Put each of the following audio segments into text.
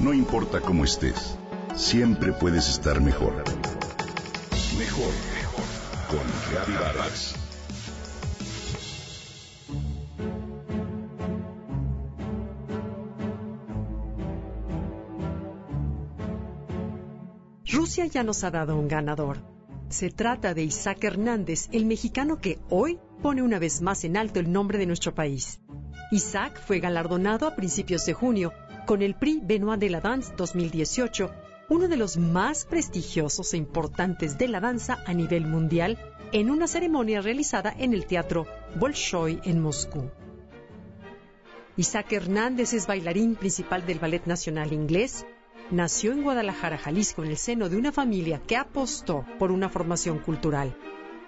No importa cómo estés, siempre puedes estar mejor. Mejor, mejor. Con Vargas. Rusia ya nos ha dado un ganador. Se trata de Isaac Hernández, el mexicano que hoy pone una vez más en alto el nombre de nuestro país. Isaac fue galardonado a principios de junio con el Prix Benoit de la Danse 2018, uno de los más prestigiosos e importantes de la danza a nivel mundial, en una ceremonia realizada en el Teatro Bolshoi en Moscú. Isaac Hernández es bailarín principal del Ballet Nacional Inglés. Nació en Guadalajara, Jalisco, en el seno de una familia que apostó por una formación cultural.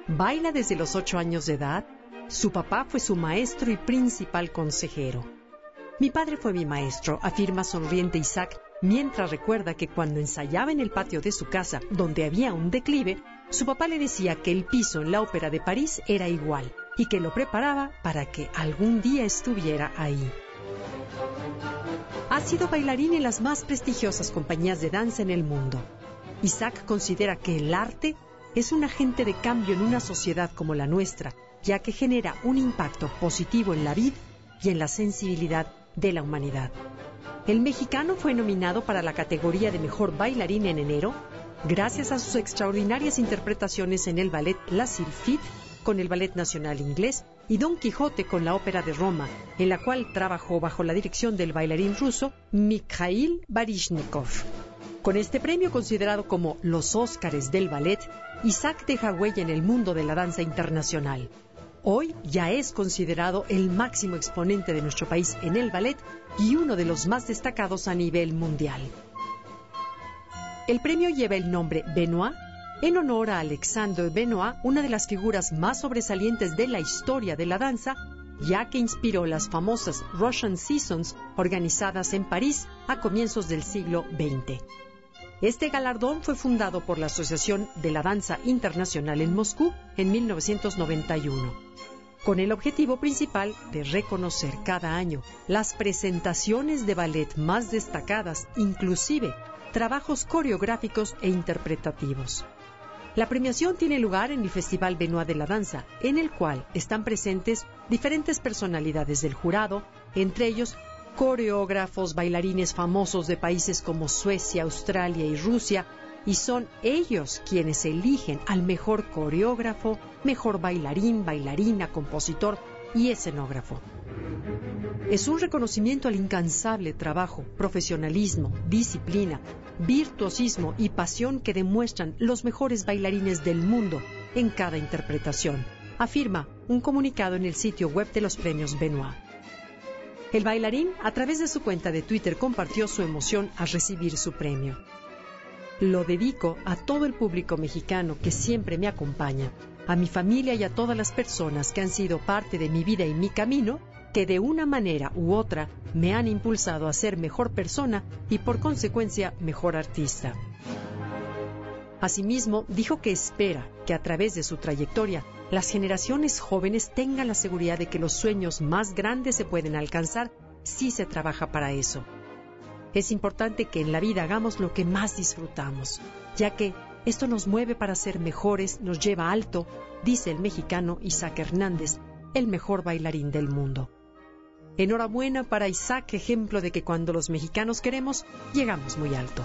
Baila desde los ocho años de edad. Su papá fue su maestro y principal consejero. Mi padre fue mi maestro, afirma sonriente Isaac, mientras recuerda que cuando ensayaba en el patio de su casa, donde había un declive, su papá le decía que el piso en la ópera de París era igual y que lo preparaba para que algún día estuviera ahí. Ha sido bailarín en las más prestigiosas compañías de danza en el mundo. Isaac considera que el arte es un agente de cambio en una sociedad como la nuestra, ya que genera un impacto positivo en la vida y en la sensibilidad de la humanidad. El mexicano fue nominado para la categoría de mejor bailarín en enero, gracias a sus extraordinarias interpretaciones en el ballet La Sylphide con el Ballet Nacional Inglés y Don Quijote con la Ópera de Roma, en la cual trabajó bajo la dirección del bailarín ruso Mikhail Baryshnikov. Con este premio considerado como los Óscares del ballet, Isaac deja huella en el mundo de la danza internacional. Hoy ya es considerado el máximo exponente de nuestro país en el ballet y uno de los más destacados a nivel mundial. El premio lleva el nombre Benoit en honor a Alexandre Benoit, una de las figuras más sobresalientes de la historia de la danza, ya que inspiró las famosas Russian Seasons organizadas en París a comienzos del siglo XX. Este galardón fue fundado por la Asociación de la Danza Internacional en Moscú en 1991, con el objetivo principal de reconocer cada año las presentaciones de ballet más destacadas, inclusive trabajos coreográficos e interpretativos. La premiación tiene lugar en el Festival Benoit de la Danza, en el cual están presentes diferentes personalidades del jurado, entre ellos coreógrafos, bailarines famosos de países como Suecia, Australia y Rusia, y son ellos quienes eligen al mejor coreógrafo, mejor bailarín, bailarina, compositor y escenógrafo. Es un reconocimiento al incansable trabajo, profesionalismo, disciplina, virtuosismo y pasión que demuestran los mejores bailarines del mundo en cada interpretación, afirma un comunicado en el sitio web de los premios Benoit. El bailarín, a través de su cuenta de Twitter, compartió su emoción al recibir su premio. Lo dedico a todo el público mexicano que siempre me acompaña, a mi familia y a todas las personas que han sido parte de mi vida y mi camino, que de una manera u otra me han impulsado a ser mejor persona y por consecuencia mejor artista. Asimismo, dijo que espera que a través de su trayectoria las generaciones jóvenes tengan la seguridad de que los sueños más grandes se pueden alcanzar si se trabaja para eso. Es importante que en la vida hagamos lo que más disfrutamos, ya que esto nos mueve para ser mejores, nos lleva alto, dice el mexicano Isaac Hernández, el mejor bailarín del mundo. Enhorabuena para Isaac, ejemplo de que cuando los mexicanos queremos, llegamos muy alto.